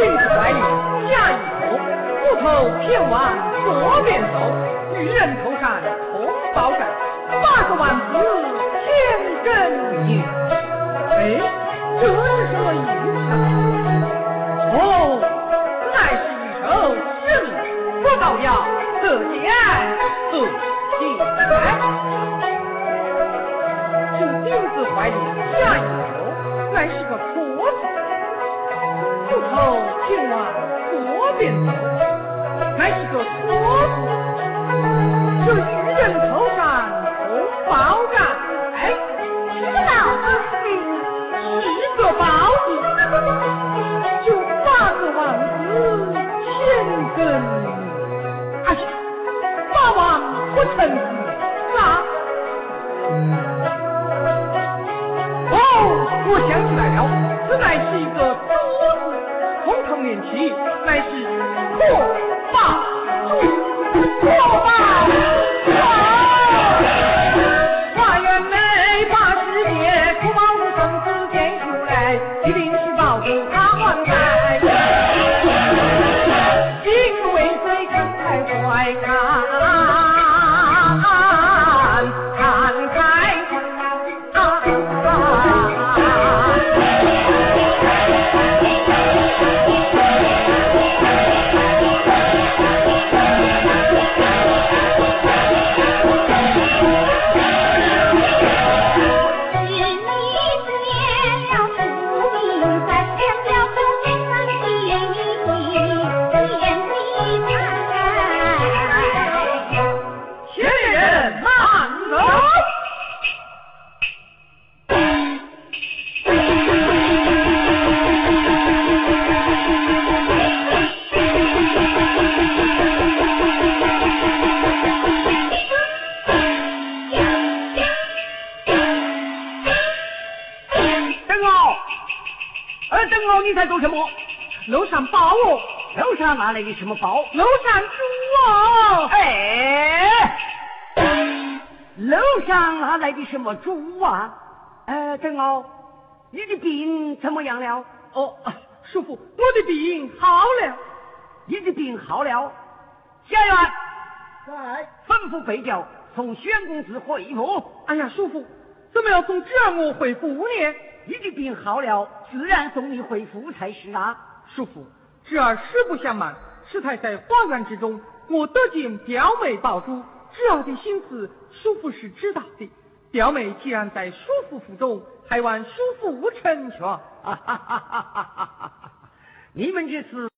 进子怀里下一头木头偏往左边走女人头上红宝盖八个万字千根女哎这是什么意思哦乃是一首诗里说到要自见爱自己来。请镜子怀里下一头乃是个就八个王子千根。哎呀，八王不成字啊！哦，我想起来了，这乃是一个“多”字，通通连起，乃是阔霸主，来，一定是包子他呃，邓敖，你在做什么？楼上包哦，楼上哪来的什么包？楼上猪哦！哎，楼上哪来的什么猪啊？呃，邓敖，你的病怎么样了？哦，啊叔父，我的病好了。你的病好了。下院在。吩咐备调，送宣公子回府。哎呀，叔父，怎么要送侄儿我回府呢？你的病好了，自然送你回府才是啊。叔父，侄儿实不相瞒，师太在花园之中，我得见表妹宝珠，侄儿的心思，叔父是知道的。表妹既然在叔父府中，还望叔父成全。哈哈哈哈哈哈！你们这次